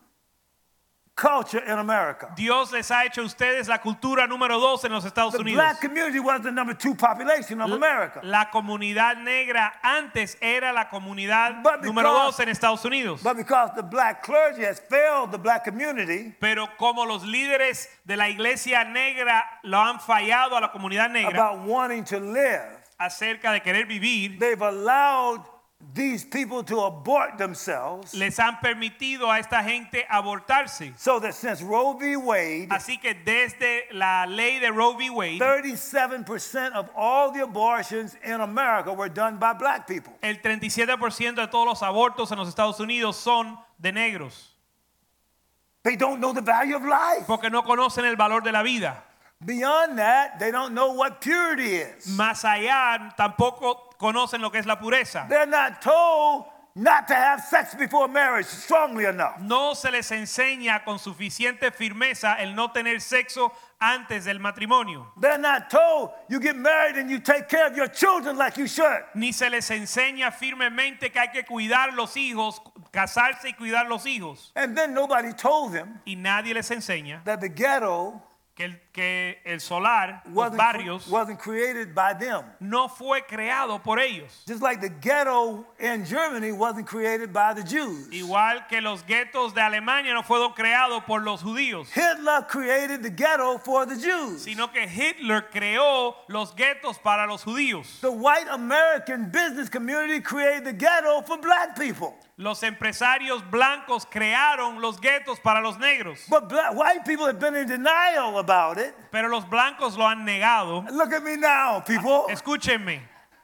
culture in America. Dios les ha hecho a ustedes la cultura número dos en los Estados The Unidos. black community was the number two population of America. La comunidad negra antes era la comunidad But número dos en Estados Unidos. But because the black clergy has failed the black community Pero como los líderes de la iglesia negra lo han fallado a la comunidad negra about wanting to live, acerca de querer vivir, they've allowed these people to abort themselves les han permitido a esta gente abortarse. so that since Roe v. Wade, Así que desde la ley de Roe v. Wade, 37% of all the abortions in America were done by black people. el 37% de todos los abortos en los Estados Unidos son de negros, They don't know the value of life. porque no conocen el valor de la vida. Beyond that, they don't know what purity is. Más allá, tampoco conocen lo que es la pureza. They're not told not to have sex before marriage strongly enough. No se les enseña con suficiente firmeza el no tener sexo antes del matrimonio. They're not told you get married and you take care of your children like you should. Ni se les enseña firmemente que hay que cuidar los hijos, casarse y cuidar los hijos. And then nobody told them Y nadie les enseña that the ghetto que el, que el solar, los wasn't, barrios, wasn't created by them. no fue creado por ellos. Just like the ghetto in Germany wasn't created by the Jews. Igual que los guetos de Alemania no fueron creados por los judíos, Hitler created the ghetto for the Jews. sino que Hitler creó los guetos para los judíos. The white American business community created the ghetto for black people. Los empresarios blancos crearon los guetos para los negros, But black, white people have been in denial about it. pero los blancos lo han negado. Look at me now, people. Escúchenme,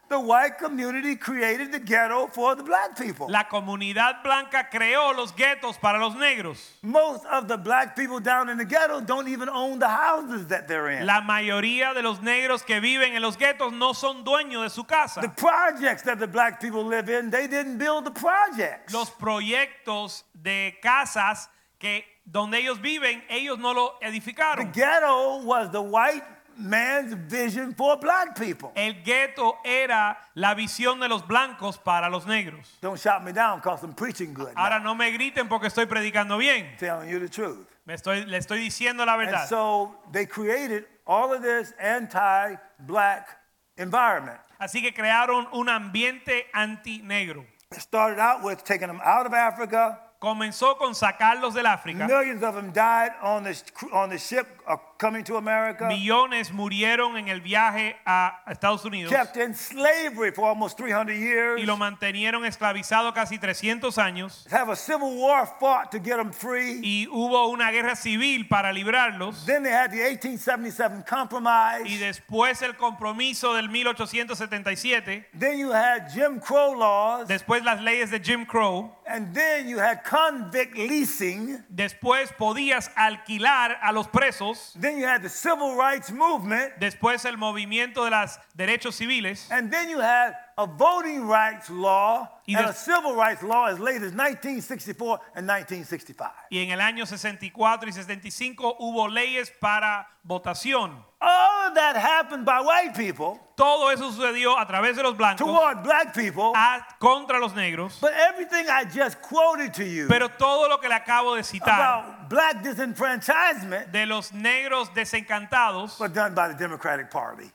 The white community created the ghetto for the black people. la comunidad blanca creó los guetos para los negros. Most of the black people down in the ghetto don't even own the houses that they're in. La mayoría de los negros que viven en los guetos no son dueños de su casa. The projects that the black people live in, they didn't build the projects. Los proyectos de casas que donde ellos viven, ellos no lo edificaron. The ghetto was the white man's vision for black people. El ghetto era la visión de los blancos para los negros. Don't shout me down because I'm preaching good. now. Ahora no me griten porque estoy predicando bien. telling you the truth. Me estoy, le estoy diciendo la And verdad. so they created all of this anti-black environment. Así que crearon un ambiente anti-negro. It started out with taking them out of Africa. Comenzó con sacarlos del África. Millions of them died on the, on the ship uh, coming to America. Millones murieron en el viaje a Estados Unidos Kept in slavery for almost 300 years. y lo mantenieron esclavizado casi 300 años. Have a civil war fought to get them free. Y hubo una guerra civil para librarlos. Then they had the 1877 compromise. Y después el compromiso del 1877. Then you had Jim Crow laws. Después las leyes de Jim Crow. And then you had convict leasing. Después podías alquilar a los presos. Then you had the civil rights movement. Después el movimiento de los derechos civiles. And then you had a voting rights law Y and a civil rights law as late as 1964 and 1965. Y en el año 64 y 65 hubo leyes para votación. All of that happened by white people Todo eso sucedió a través de los blancos toward black people. a- contra los negros. But everything I just quoted to you Pero todo lo que le acabo de citar about black disenfranchisement de los negros desencantados was done by the Democratic Party.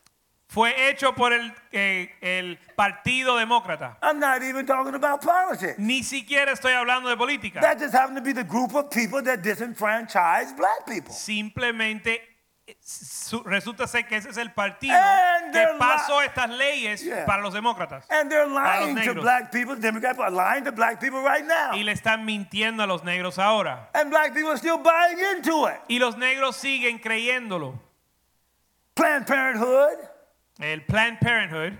Fue hecho por el, eh, el Partido Demócrata. I'm not even talking about politics. Ni siquiera estoy hablando de política. That just happened to be the group of people that disenfranchise black people. Simplemente eh, su- resulta ser que ese es el partido And que they're pasó estas leyes Yeah. para los demócratas. And they're Para los lying to negros. black people, Democrats are lying to black people right now. Y le están mintiendo a los negros ahora. And black people are still buying into it. Y los negros siguen creyéndolo. Planned Parenthood, El Planned Parenthood,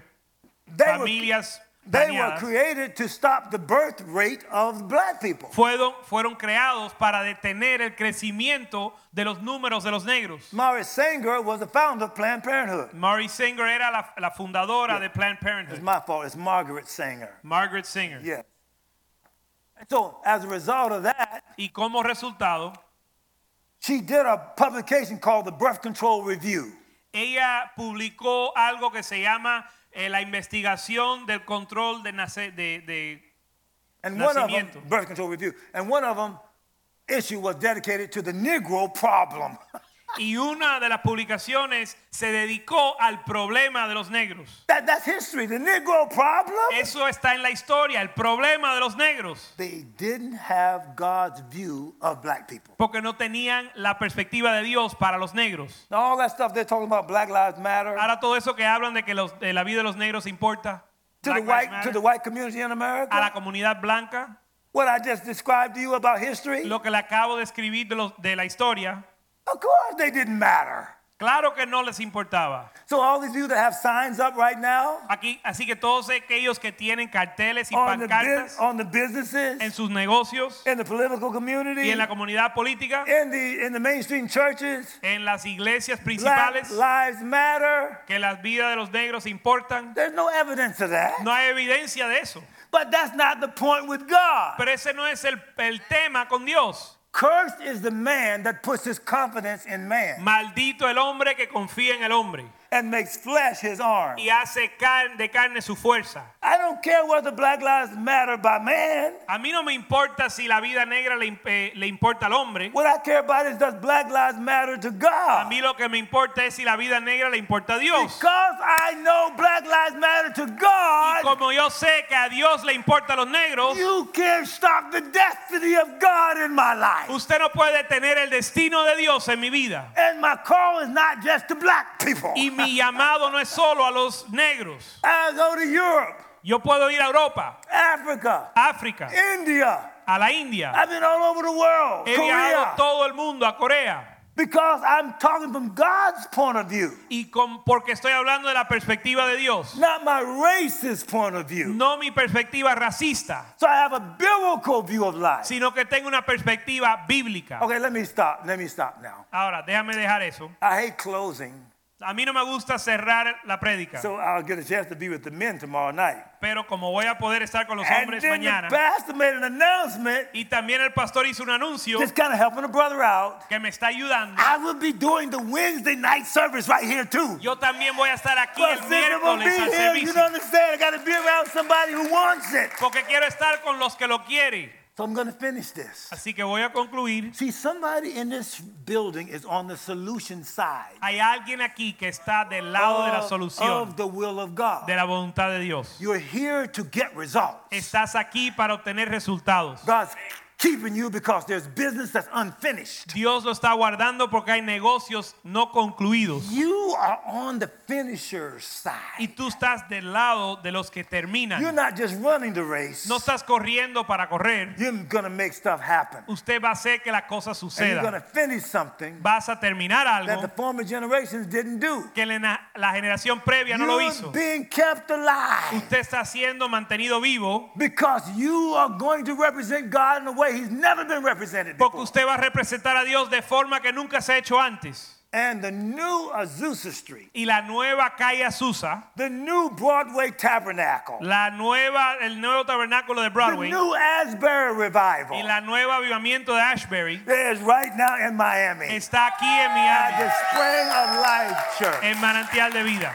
they were, familias they were created to stop the birth rate of black people. fueron, fueron creados para detener el crecimiento de los números de los negros. Morris Sanger was the founder of Planned Parenthood. Mary Singer era la, la fundadora de Planned Parenthood. It's my fault. It's Margaret Sanger. Margaret Sanger. Yeah. So as a result of that, Y como resultado, she did a publication called the Birth Control Review. Ella publicó algo que se llama eh, la investigación del control de, nace- de, de And one of them, Nacimiento. Birth Control Review, and one of them issue was dedicated to the Negro problem. y una de las publicaciones se dedicó al problema de los negros. that, that's history. The Negro problem. Eso está en la historia, el problema de los negros, They didn't have God's view of black people. porque no tenían la perspectiva de Dios para los negros. All that stuff they're talking about Black Lives Matter Ahora todo eso que hablan de que los- de la vida de los negros importa to the white to the white community in a la America. comunidad blanca, What I just described to you about history. lo que le acabo de escribir de, los- de la historia, Of course, they didn't matter. claro que no les importaba. So all these people that have signs up right now Aquí, así que todos aquellos que tienen carteles y on the, pancartas bus- on the businesses, en sus negocios in the political community, y en la comunidad política, in the in the mainstream churches, en las iglesias principales, Lives Matter. que las vidas de los negros importan, There's no evidence of that. no hay evidencia de eso. But that's not the point with God. Pero ese no es el, el tema con Dios. Cursed is the man that puts his confidence in man. Maldito el hombre que confía en el hombre and makes flesh his arm. y hace car- de carne su fuerza. I don't care whether Black Lives Matter by man. A mí no me importa si la vida negra le, eh, le importa al hombre. What I care about is does Black Lives Matter to A God? mí lo que me importa es si la vida negra le importa a Dios. Because I know Black Lives Matter to Y God, como yo sé que a Dios le importa a los negros, you can't stop the destiny of God in my life. usted no puede tener el destino de Dios en mi vida. And my call is not just to black people. Y mi llamado no es solo a los negros. I go to Europe, Yo puedo ir a Europa, Africa, África, India. a la India. I've been all over the world, He viajado todo el mundo a Corea. Because I'm talking from God's point of view, Y con, porque estoy hablando de la perspectiva de Dios, not my racist point of view. no mi perspectiva racista, So I have a biblical view of life. sino que tengo una perspectiva bíblica. Okay, let me stop. Let me stop now. Ahora, déjame dejar eso. I hate closing, A mí no me gusta cerrar la prédica, so I'll get a chance to be with the men tomorrow night. pero como voy a poder estar con los And hombres then the mañana, pastor made an announcement, y también el pastor hizo un anuncio just kind of helping a brother out. que me está ayudando. I will be doing the Wednesday night service right here too. Yo también voy a estar aquí el miércoles al here, you servicio, don't understand. I got to be around somebody who wants it. porque quiero estar con los que lo quieren. So I'm going to finish this. Así que voy a concluir. See, somebody in this building is on the solution side Hay alguien aquí que está del lado de la solución, of the will of God. de la voluntad de Dios. You're here to get results. Estás aquí para obtener resultados. God's keeping you because there's business that's unfinished. Dios lo está guardando porque hay negocios no concluidos. You are on the finisher's side. Y tú estás del lado de los que terminan. You're not just running the race. No estás corriendo para correr. You're to make stuff happen. Usted va a hacer que las cosas And you're to finish something Vas a terminar that the algo former generations didn't do. que la la generación previa no lo You're hizo. being kept alive Usted está siendo mantenido vivo because you are going to represent God in a way He's never been represented porque before. usted va a representar a Dios de forma que nunca se ha hecho antes. And the new Azusa Street, Y la nueva calle Azusa, the new Broadway Tabernacle, la nueva, el nuevo tabernáculo de the new Asbury y Revival la nueva avivamiento de Ashbury. Is right now in Miami. Está aquí en at the Spring of Life Church. En Manantial de Vida.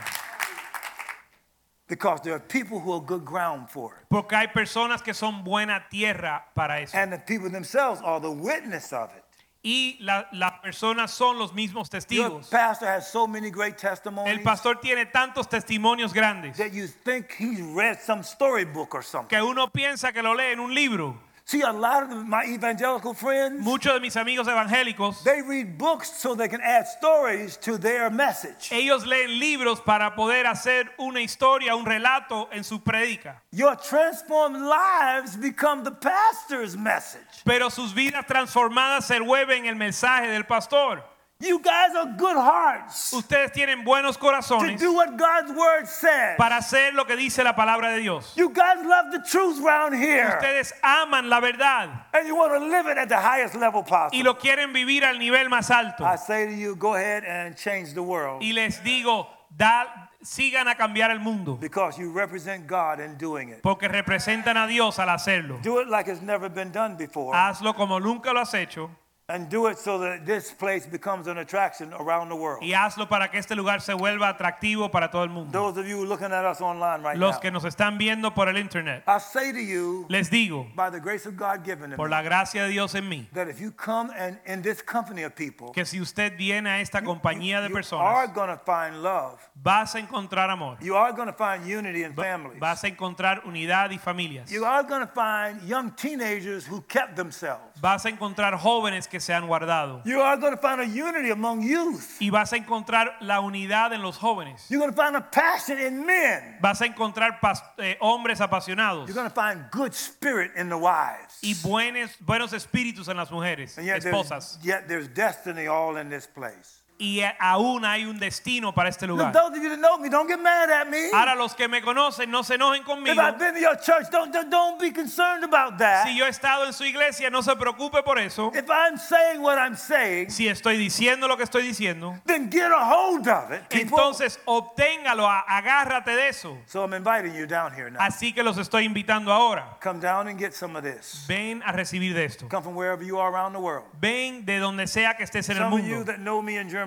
Because there are people who are good ground for it. Porque hay personas que son buena tierra para eso. And the people themselves are the witness of it. Y la- las personas son los mismos Your testigos. pastor has so many great testimonies El pastor tiene tantos testimonios grandes that you think he's read some storybook or something. que uno piensa que lo lee en un libro. See, a lot of my evangelical friends, Muchos de mis amigos evangélicos, they read books so they can add stories to their message. ellos leen libros para poder hacer una historia, un relato en su prédica. Your transformed lives become the pastor's message. Pero sus vidas transformadas se vuelven el mensaje del pastor. You guys are good hearts Ustedes tienen buenos to corazones do what God's word says. para hacer lo que dice la palabra de Dios. You guys love the truth around here. Ustedes aman la verdad And you want to live it at the highest level y possible. lo quieren vivir al nivel más alto. I say to you, go ahead and change the world Y les digo, da- sigan a cambiar el mundo because you represent God in doing it. porque representan a Dios al hacerlo. Do it like it's never been done before. Hazlo como nunca lo has hecho And do it so that this place becomes an attraction around the world. y hazlo para que este lugar se vuelva atractivo para todo el mundo. Those of you looking at us online right Los now, que nos están viendo por el internet, I say to you, les digo, by the grace of God given to por me, la gracia de Dios en mí, that if you come and in this company of people, que si usted viene a esta compañía de you are going to find love. vas a encontrar amor, You are going to find unity in families. vas a encontrar unidad y familias, You are going to find young teenagers who kept themselves. vas a encontrar jóvenes que se han guardado You are going to find a unity among youth. y vas a encontrar la unidad en los jóvenes. You're going to find a passion in men. Vas a encontrar eh, hombres apasionados You're going to find good spirit in the wives. y buenos, buenos espíritus en las mujeres, And yet there's, esposas. yet there's destiny all in this place. Y aún hay un destino para este Look, lugar. those of you that know me, don't get mad at me. Ahora los que me conocen no se enojen If conmigo. I've been to your church, don't, don't, don't be concerned about that. Si yo he estado en su iglesia, no se preocupe por eso. If I'm saying what I'm saying, Si estoy diciendo lo que estoy diciendo, then get a hold of it. people. entonces obténgalo, agárrate de eso. So I'm inviting you down here now. Así que los estoy invitando ahora. Come down and get some of this. Ven a recibir de esto. Come from wherever you are around the world. Ven de donde sea que estés en el of you mundo. that know me in Germany,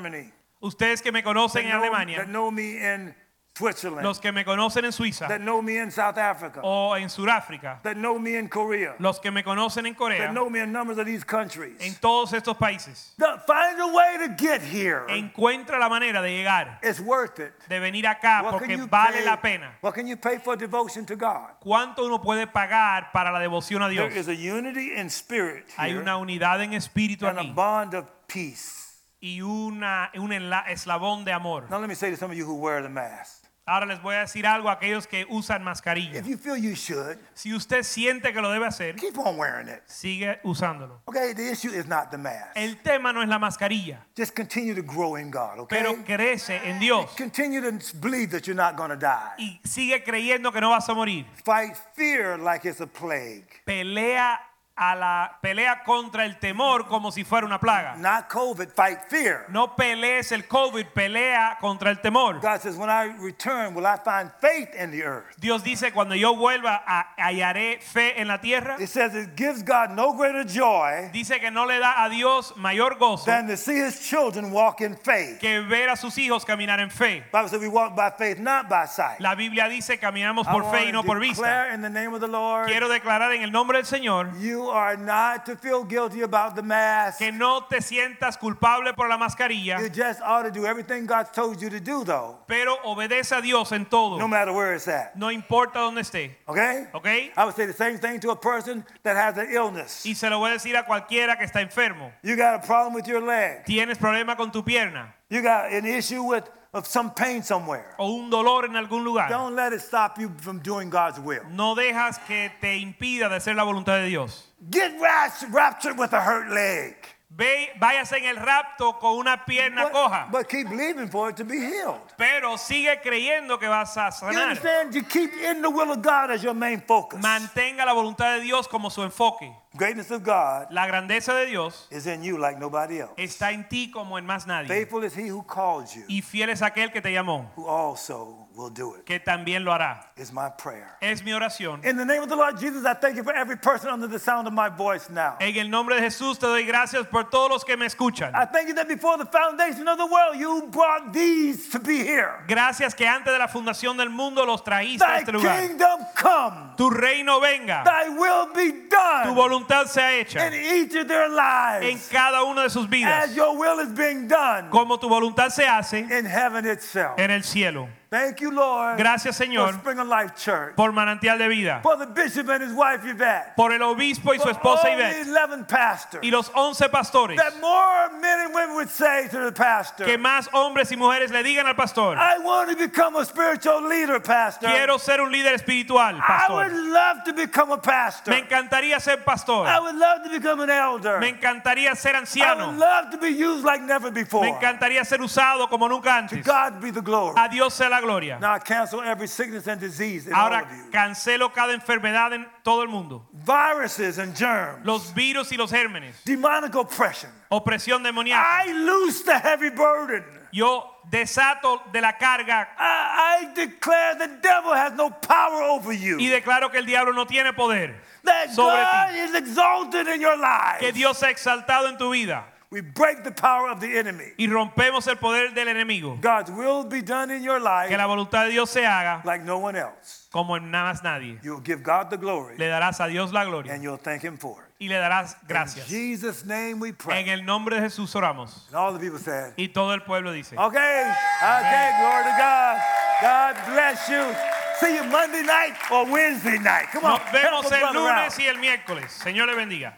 Ustedes que me that conocen en know, that Alemania, know me in Switzerland, los que me conocen en Suiza that know me in South Africa, o en Sudáfrica, that know me in Korea, los que me conocen en that Corea, know me in numbers of these countries. en todos estos países. Find a way to get here. Encuentra la manera de llegar, It's worth it. de venir acá, What porque vale pay- la pena. What can you pay for devotion to God? ¿Cuánto uno puede pagar para la devoción a There Dios? is a unity in spirit Hay una unidad en espíritu and a aquí bond of peace. Y una, un eslabón de amor. Now let me say to some of you who wear the mask. Ahora les voy a decir algo a aquellos que usan mascarilla. If you feel you should, Si usted siente que lo debe hacer, keep on wearing it. sigue usándolo. Okay, the issue is not the mask. El tema no es la mascarilla, Just continue to grow in God, okay? pero crece en Dios Continue to believe that you're not going to die. y sigue creyendo que no vas a morir. Fight fear like it's a plague. Pelea a la pelea contra el temor como si fuera una plaga. Not COVID, fight fear. No pelees el COVID, pelea contra el temor. God says, when I return, will I find faith in the earth? Dios dice, cuando yo vuelva, a- hallaré fe en la tierra. It says it gives God no greater joy Dice que no le da a Dios mayor gozo than to see his children walk in faith. que ver a sus hijos caminar en fe. Bible says we walk by faith, not by sight. La Biblia dice caminamos por fe y no por vista. in the name of the Lord, Quiero declarar en el nombre del Señor, you you are not to feel guilty about the mask. Que no te sientas culpable por la mascarilla, You just ought to do everything God told you to do, though, pero obedece a Dios en todo. no matter where it's at. No importa dónde esté. Okay? Okay. I would say the same thing to a person that has an illness. Y se lo voy a decir a cualquiera que está enfermo. You got a problem with your leg. Tienes problema con tu pierna You got an issue with of some pain somewhere. o un dolor en algún lugar. Don't let it stop you from doing God's will. No dejas que te impida de hacer la voluntad de Dios. Get rapt- raptured with a hurt leg. Ve, váyase en el rapto con una pierna But, coja, but keep believing for it to be healed. pero sigue creyendo que vas a You sanar. understand? You keep in the will of God as your main focus. Mantenga la voluntad de Dios como su enfoque. Greatness of God La grandeza de Dios is in you like nobody else. está en ti como en más nadie. Faithful is he who called you, Y fiel es aquel que te llamó, who also will do it. que también lo hará. Is my prayer. Es mi oración. In the name of the Lord Jesus, I thank you for every person under the sound of my voice now. En el nombre de Jesús te doy gracias por todos los que me escuchan. I thank you that before the foundation of the world, you brought these to be here. Gracias que antes de la fundación del mundo los trajiste a este lugar. kingdom come, Tu reino venga, thy will be done. tu voluntad sea hecha in each of their lives. en cada una de sus vidas. as your will is being done como tu voluntad se hace in heaven itself. en el cielo. Thank you, Lord, Gracias, for Señor, Spring of Life Church, por manantial de vida, for the bishop and his wife Yvette, por el obispo y su for esposa 11 pastors, y los once pastores. that more men and women would say to the pastor, Que más hombres y mujeres le digan al pastor, I want to become a spiritual leader, pastor. quiero ser un líder espiritual, I would pastor. love to become a pastor. Me encantaría ser pastor. I would love to become an elder. Me encantaría ser I would anciano. love to be used like never before. Me encantaría ser usado como nunca antes. God be the glory. A Dios sea la gloria. Now I cancel every sickness and disease in all Ahora of you. cancelo cada enfermedad en todo el mundo. Viruses and germs. Los virus y los gérmenes. demonic oppression. Opresión demoníaca. I loose the heavy burden. Yo desato de la carga I, I declare the devil has no power over you. y declaro que el diablo no tiene poder. that sobre God ti. is exalted in your life. Que Dios sea exaltado en tu vida. We break the power of the enemy. Y rompemos el poder del enemigo. God's will be done in your life Que la voluntad de Dios se haga like no one else. como en nada más nadie. You'll give God the glory Le darás a Dios la gloria and you'll thank him for it. y le darás In gracias. Jesus' name we pray. En el nombre de Jesús oramos. And all the people said, Y todo el pueblo dice. Okay, okay, glory to God. God bless you. See you Monday night or Wednesday night. Come on, Nos vemos el lunes y el miércoles. Señor le bendiga.